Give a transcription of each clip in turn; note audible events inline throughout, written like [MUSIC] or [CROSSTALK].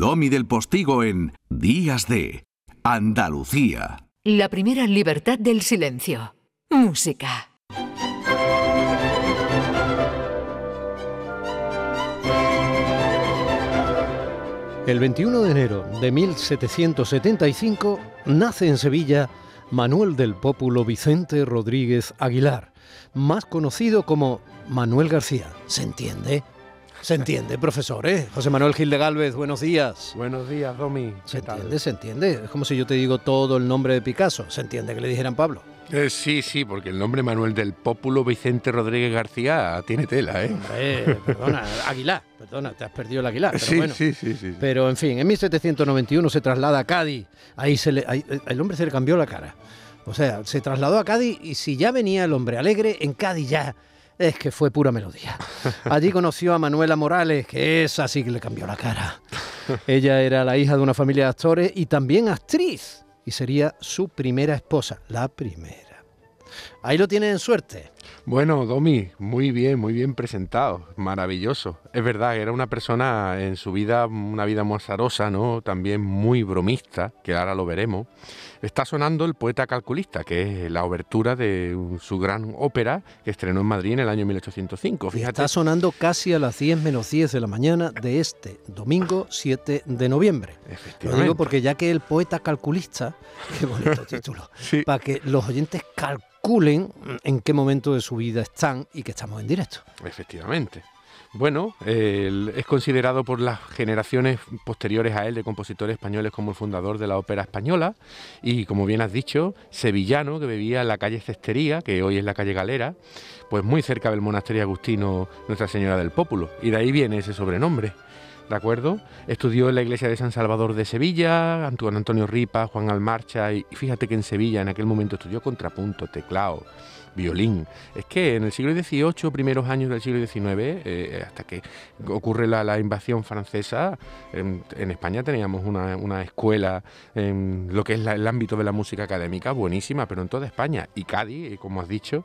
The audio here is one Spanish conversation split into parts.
Domi del Postigo en Días de Andalucía. La primera libertad del silencio. Música. El 21 de enero de 1775 nace en Sevilla Manuel del Pópulo Vicente Rodríguez Aguilar, más conocido como Manuel García. ¿Se entiende? Se entiende, profesor, ¿eh? José Manuel Gil de Galvez, buenos días. Buenos días, Domi. ¿Se entiende? ¿Se entiende? Es como si yo te digo todo el nombre de Picasso. ¿Se entiende que le dijeran Pablo? Eh, sí, sí, porque el nombre Manuel del Pópulo Vicente Rodríguez García tiene tela, ¿eh? Perdona, Aguilar, perdona, te has perdido el Aguilar. Pero sí, bueno. sí, sí, sí. Pero en fin, en 1791 se traslada a Cádiz. Ahí se le, ahí- el hombre se le cambió la cara. O sea, se trasladó a Cádiz y si ya venía el hombre alegre, en Cádiz ya es que fue pura melodía. Allí conoció a Manuela Morales, que esa sí que le cambió la cara. Ella era la hija de una familia de actores y también actriz. Y sería su primera esposa, la primera. Ahí lo tienen en suerte. Bueno, Domi, muy bien, muy bien presentado, maravilloso. Es verdad, era una persona en su vida, una vida muy azarosa, ¿no? También muy bromista, que ahora lo veremos. Está sonando el poeta calculista, que es la obertura de su gran ópera que estrenó en Madrid en el año 1805. Fíjate, Está sonando casi a las 10 menos 10 de la mañana de este domingo 7 de noviembre. Lo digo porque ya que el poeta calculista, [LAUGHS] qué bonito [LAUGHS] título, Sí. para que los oyentes calculen en qué momento de su vida están y que estamos en directo. Efectivamente. Bueno, es considerado por las generaciones posteriores a él de compositores españoles como el fundador de la ópera española y, como bien has dicho, sevillano que vivía en la calle Cestería, que hoy es la calle Galera, pues muy cerca del monasterio agustino Nuestra Señora del Pópulo. Y de ahí viene ese sobrenombre. ¿De acuerdo? Estudió en la iglesia de San Salvador de Sevilla, Antonio Antonio Ripa, Juan Almarcha, y fíjate que en Sevilla en aquel momento estudió contrapunto, teclado, violín. Es que en el siglo XVIII, primeros años del siglo XIX, eh, hasta que ocurre la, invasión francesa, en, España teníamos una, escuela en lo que es el ámbito de la música académica buenísima, pero en toda España. Y Cádiz, como has dicho,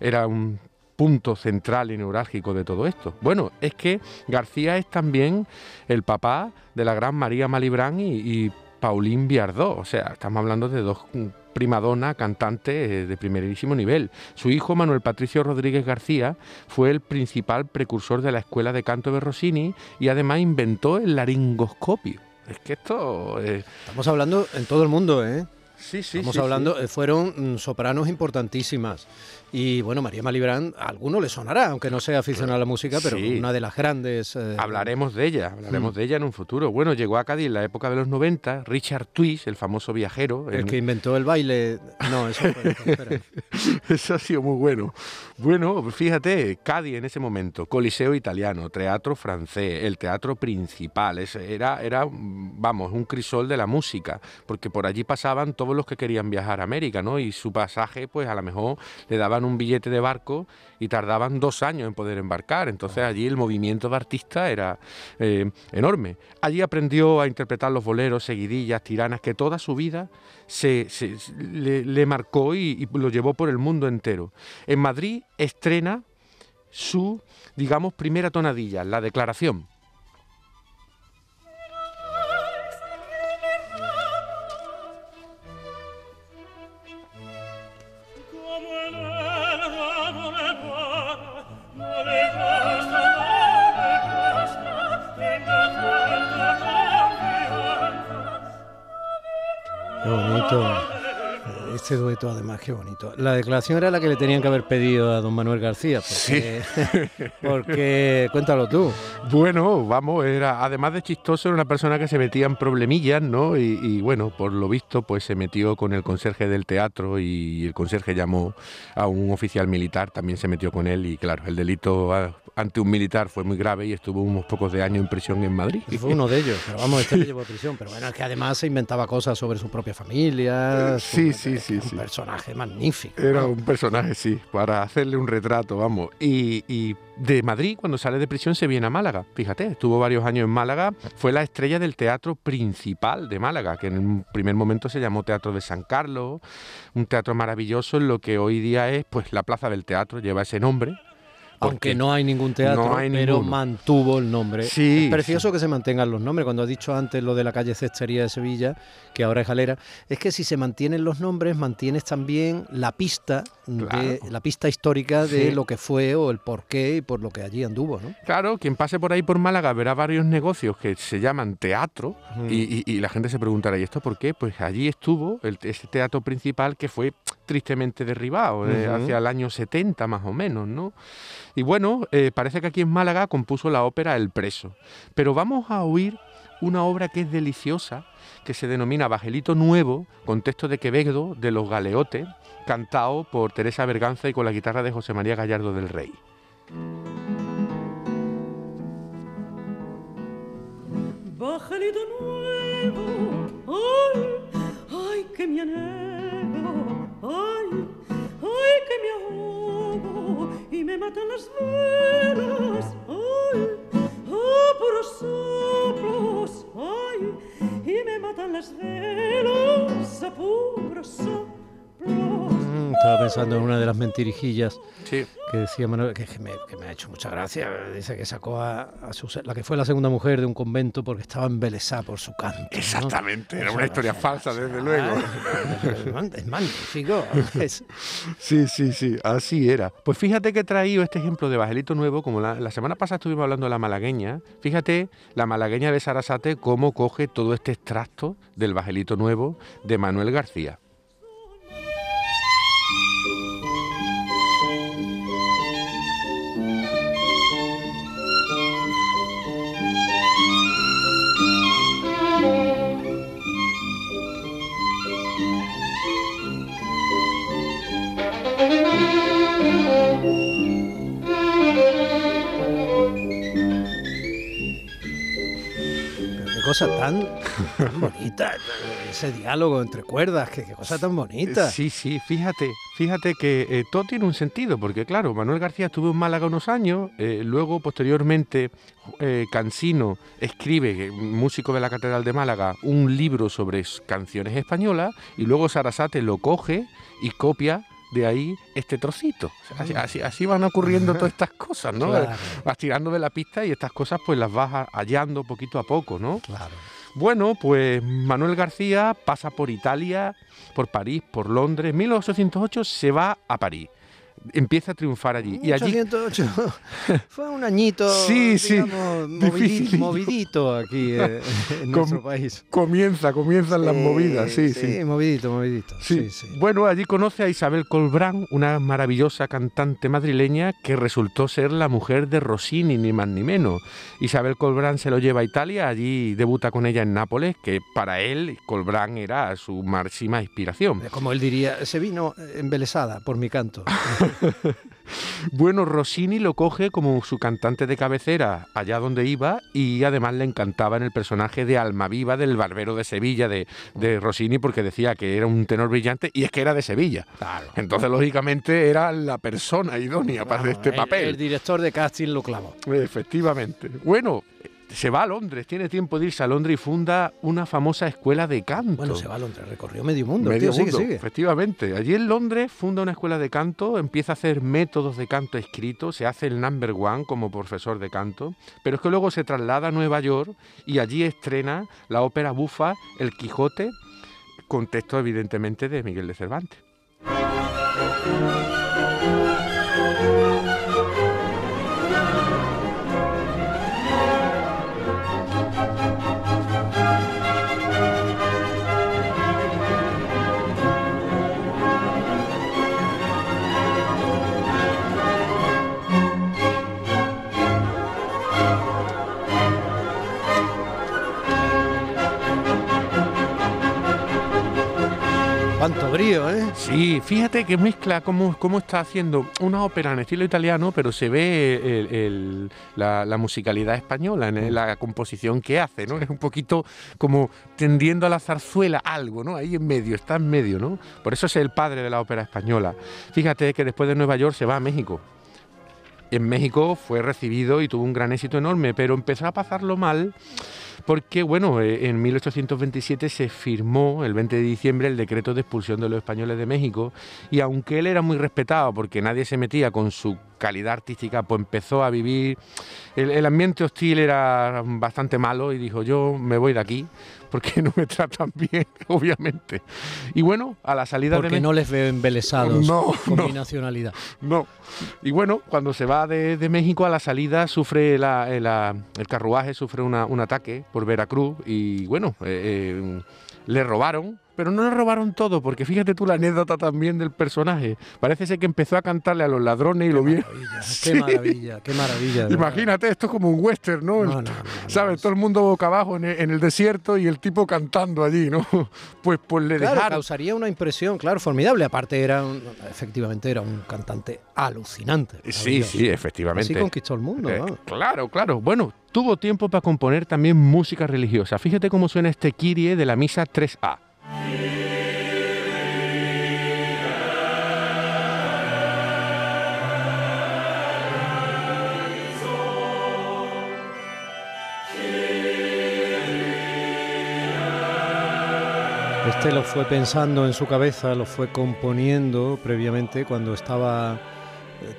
era un punto central y neurálgico de todo esto. Bueno, es que García es también el papá de la gran María Malibrán y, y Paulín Viardó. O sea, estamos hablando de dos mm, primadona cantantes eh, de primerísimo nivel. Su hijo Manuel Patricio Rodríguez García fue el principal precursor de la escuela de canto de Rossini y además inventó el laringoscopio. Es que esto... eh, Estamos hablando en todo el mundo, ¿eh? Sí, sí, Estamos sí, hablando, eh, fueron mm, sopranos importantísimas. Y bueno, María Malibrán, a alguno le sonará, aunque no sea aficionada a la música, pero Sí. una de las grandes. eh, Hablaremos de ella, hablaremos Mm. de ella en un futuro. Bueno, llegó a Cádiz en la época de los 90, Richard Twiss, el famoso viajero. El en- que inventó el baile. No, eso fue. [LAUGHS] Eso ha sido muy bueno. Bueno, fíjate, Cádiz en ese momento, Coliseo Italiano, teatro francés, el teatro principal, era, era, vamos, un crisol de la música, porque por allí pasaban todos los que querían viajar a América, ¿no? Y su pasaje, pues a lo mejor le daban un billete de barco y tardaban dos años en poder embarcar. Entonces allí el movimiento de artistas era eh, enorme. Allí aprendió a interpretar los boleros, seguidillas, tiranas, que toda su vida se, se- le, le marcó y, y lo llevó por el mundo entero. En Madrid estrena su, digamos, primera tonadilla, la declaración. Además, qué bonito. La declaración era la que le tenían que haber pedido a don Manuel García. Porque, [LAUGHS] porque cuéntalo tú. Bueno, vamos, era, además de chistoso, era una persona que se metía en problemillas, ¿no? Y, y, bueno, por lo visto, pues se metió con el conserje del teatro y el conserje llamó a un oficial militar, también se metió con él y claro, el delito ante un militar fue muy grave y estuvo unos pocos de años en prisión en Madrid. Y fue uno de ellos. Pero vamos, este le llevó a prisión. Pero bueno, es que además se inventaba cosas sobre su propia familia. su- Sí, sí, sí, Un sí. personaje magnífico. Era ¿no? un personaje, sí, para hacerle un retrato, vamos. Y, y de Madrid, cuando sale de prisión, se viene a Málaga. Fíjate, estuvo varios años en Málaga. Fue la estrella del teatro principal de Málaga, que en un primer momento se llamó Teatro de San Carlos. Un teatro maravilloso en lo que hoy día es, pues, la Plaza del Teatro, lleva ese nombre. Aunque no hay ningún teatro, no hay pero ninguno. mantuvo el nombre. Sí, es precioso que se mantengan los nombres. Cuando has dicho antes lo de la calle Cestería de Sevilla, que ahora es Galera, es que si se mantienen los nombres, mantienes también la pista de la pista histórica de Sí. lo que fue o el porqué y por lo que allí anduvo, ¿no? Claro, quien pase por ahí por Málaga verá varios negocios que se llaman teatro y, y- y la gente se preguntará, ¿y esto por qué? Pues allí estuvo el, ese teatro principal que fue tristemente derribado eh, hacia el año 70 más o menos, ¿no? Y bueno, eh, parece que aquí en Málaga compuso la ópera El Preso. Pero vamos a oír una obra que es deliciosa, que se denomina Bajelito Nuevo, con texto de Quevedo, de Los Galeotes, cantado por Teresa Berganza y con la guitarra de José María Gallardo del Rey. Bajelito nuevo, ay, ay, que y me matan las velas. Ay, oh, puros soplos. Ay, y me matan las velas. A puros soplos. Estaba pensando en una de las mentirijillas Sí. que decía Manuel, que, que me, que me ha hecho mucha gracia. Dice que sacó a, a su, la que fue la segunda mujer de un convento porque estaba embelesada por su canto. ¿no? Exactamente, era una historia falsa, desde luego. Es magnífico. [LAUGHS] Sí, sí, sí, así era. Pues fíjate que he traído este ejemplo de Bajelito Nuevo, como la, la semana pasada estuvimos hablando de la malagueña. Fíjate, la malagueña de Sarasate, cómo coge todo este extracto del Bajelito Nuevo de Manuel García. Cosa tan, bonita. Ese diálogo entre cuerdas, qué, cosa tan bonita. Sí, sí, fíjate, fíjate que eh, todo tiene un sentido, porque claro, Manuel García estuvo en Málaga unos años, eh, luego posteriormente eh, Cansino escribe, músico de la Catedral de Málaga, un libro sobre canciones españolas, y luego Sarasate lo coge y copia de ahí este trocito. O sea, Así, así- así van ocurriendo todas estas cosas, ¿no? Claro. Vas tirando de la pista y estas cosas pues las vas hallando poquito a poco, ¿no? Claro. Bueno, pues Manuel García pasa por Italia, por París, por Londres. En 1808 se va a París. Empieza a triunfar allí. Y allí 808 [LAUGHS] fue un añito Sí, sí, digamos, movidi- dificilillo. movidito aquí eh, en [LAUGHS] Com- nuestro país. comienza, comienzan las movidas, sí, sí. movidito, movidito. Sí. Sí, sí. Bueno, allí conoce a Isabel Colbrán, una maravillosa cantante madrileña que resultó ser la mujer de Rossini, ni más ni menos. Isabel Colbrán se lo lleva a Italia, allí debuta con ella en Nápoles, que para él Colbrán era su máxima inspiración. Como él diría, se vino embelesada por mi canto. [LAUGHS] [LAUGHS] Bueno, Rossini lo coge como su cantante de cabecera allá donde iba y además le encantaba en el personaje de Almaviva del Barbero de Sevilla de, de Rossini porque decía que era un tenor brillante y es que era de Sevilla. Claro. Entonces, lógicamente, era la persona idónea para este el, papel. El director de casting lo clavó. Efectivamente. Bueno, se va a Londres, tiene tiempo de irse a Londres y funda una famosa escuela de canto. Bueno, se va a Londres, recorrió medio mundo. Medio tío, mundo, sigue, sigue. efectivamente. Allí en Londres funda una escuela de canto, empieza a hacer métodos de canto escrito, se hace el number one como profesor de canto, pero es que luego se traslada a Nueva York y allí estrena la ópera bufa El Quijote, con texto evidentemente de Miguel de Cervantes. Cuánto brío, ¿eh? Sí, fíjate que mezcla cómo, cómo está haciendo una ópera en estilo italiano, pero se ve el- el- la, la musicalidad española en el- la composición que hace, ¿no? Es un poquito como tendiendo a la zarzuela, algo, ¿no? Ahí en medio, está en medio, ¿no? Por eso es el padre de la ópera española. Fíjate que después de Nueva York se va a México. En México fue recibido y tuvo un gran éxito enorme, pero empezó a pasarlo mal porque, bueno, eh, en 1827 se firmó, el 20 de diciembre, el decreto de expulsión de los españoles de México, y aunque él era muy respetado porque nadie se metía con su calidad artística, pues empezó a vivir, el, el ambiente hostil era bastante malo y dijo, yo me voy de aquí porque [LAUGHS] no me tratan bien, obviamente. Y bueno, a la salida Porque de no les veo embelesados [LAUGHS] No, con no. mi nacionalidad. No. Y bueno, cuando se va de, de México a la salida sufre la- eh, la- el carruaje, sufre una- un ataque por Veracruz y bueno, eh, eh, le robaron, pero no le robaron todo, porque fíjate tú la anécdota también del personaje. Parece ser que empezó a cantarle a los ladrones y lo vieron. Maravilla, [LAUGHS] Sí. Qué maravilla, qué maravilla. Imagínate, esto es como un western, ¿no? No, El- no, no, no, ¿Sabes? es- Todo el mundo boca abajo en el, en el desierto y el tipo cantando allí, ¿no? [LAUGHS] Pues, pues le Claro, dejaron. causaría una impresión, claro, formidable. Aparte, era un- efectivamente era un cantante alucinante. Sí, sí, efectivamente. Así conquistó el mundo. Eh, claro, claro. Bueno, tuvo tiempo para componer también música religiosa. Fíjate cómo suena este Kyrie de la misa 3A. Este lo fue pensando en su cabeza, lo fue componiendo previamente cuando estaba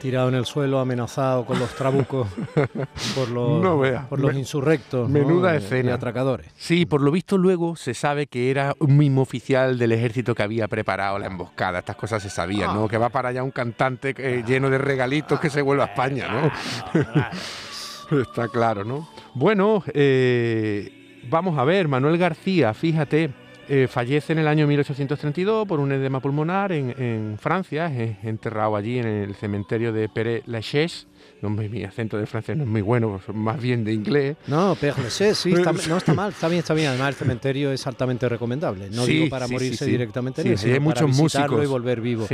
tirado en el suelo, amenazado con los trabucos [LAUGHS] por los, No veas, por los me- insurrectos menuda y- escena. y atracadores. Sí, por lo visto luego se sabe que era un mismo oficial del ejército que había preparado la emboscada. Estas cosas se sabían, ¿no? Que va para allá un cantante eh, lleno de regalitos que se vuelve a España, ¿no? [LAUGHS] Está claro, ¿no? Bueno, eh, vamos a ver, Manuel García, fíjate, eh, fallece en el año 1832 por un edema pulmonar en, en Francia, es enterrado allí en el cementerio de Père Lachaise. No, mi, acento de francés no es muy bueno, [LAUGHS] más bien de inglés. No, Père Lachaise, sí, está- no está mal, está bien, está bien. Además, el cementerio es altamente recomendable. No Sí, digo para sí, morirse sí, directamente, ni, sí, sino hay para muchos visitarlo músicos. y volver vivo.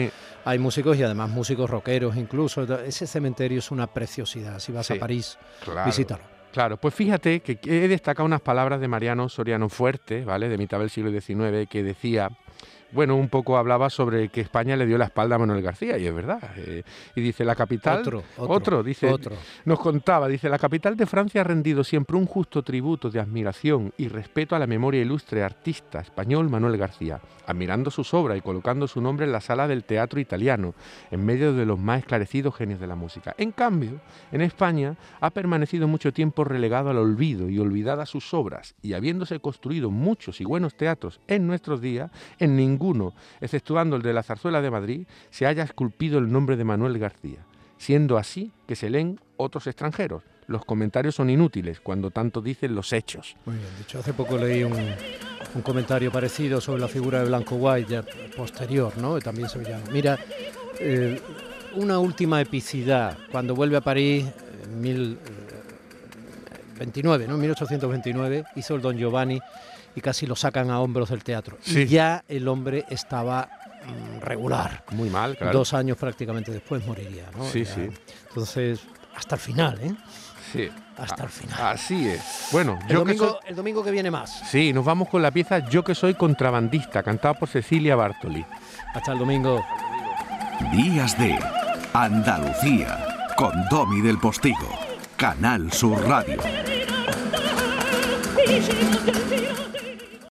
Hay músicos y además músicos rockeros incluso. Ese cementerio es una preciosidad. Si vas a París, Claro. visítalo. Claro, pues fíjate que he destacado unas palabras de Mariano Soriano Fuerte, ¿vale? De mitad del siglo XIX, que decía, bueno, un poco hablaba sobre que España le dio la espalda a Manuel García, y es verdad. eh, y dice, la capital... Otro, otro, dice, otro. nos contaba, dice, la capital de Francia ha rendido siempre un justo tributo de admiración y respeto a la memoria ilustre artista español Manuel García, admirando sus obras y colocando su nombre en la sala del teatro italiano, en medio de los más esclarecidos genios de la música. En cambio, en España ha permanecido mucho tiempo relegado al olvido y olvidadas sus obras, y habiéndose construido muchos y buenos teatros en nuestros días, en ninguno, exceptuando el de la Zarzuela de Madrid, se haya esculpido el nombre de Manuel García siendo así que se leen otros extranjeros. Los comentarios son inútiles cuando tanto dicen los hechos. Muy bien dicho. Hace poco leí un, comentario parecido sobre la figura de Blanco White, ya posterior, ¿no? También sevillano. Mira, eh, una última epicidad. Cuando vuelve a París, en eh, 29, ¿no? 1829, hizo el Don Giovanni y casi lo sacan a hombros del teatro. Sí. Y ya el hombre estaba mm, regular. Muy mal, claro. Dos años prácticamente después moriría, ¿no? Sí, Ya. sí. Entonces, hasta el final, ¿eh? Sí. Hasta el final. Así es. Bueno, El yo que domingo, soy... el domingo que viene más. Sí, nos vamos con la pieza Yo que soy contrabandista, cantada por Cecilia Bartoli. Hasta el domingo. Días de Andalucía con Domi del Postigo, Canal Sur Radio.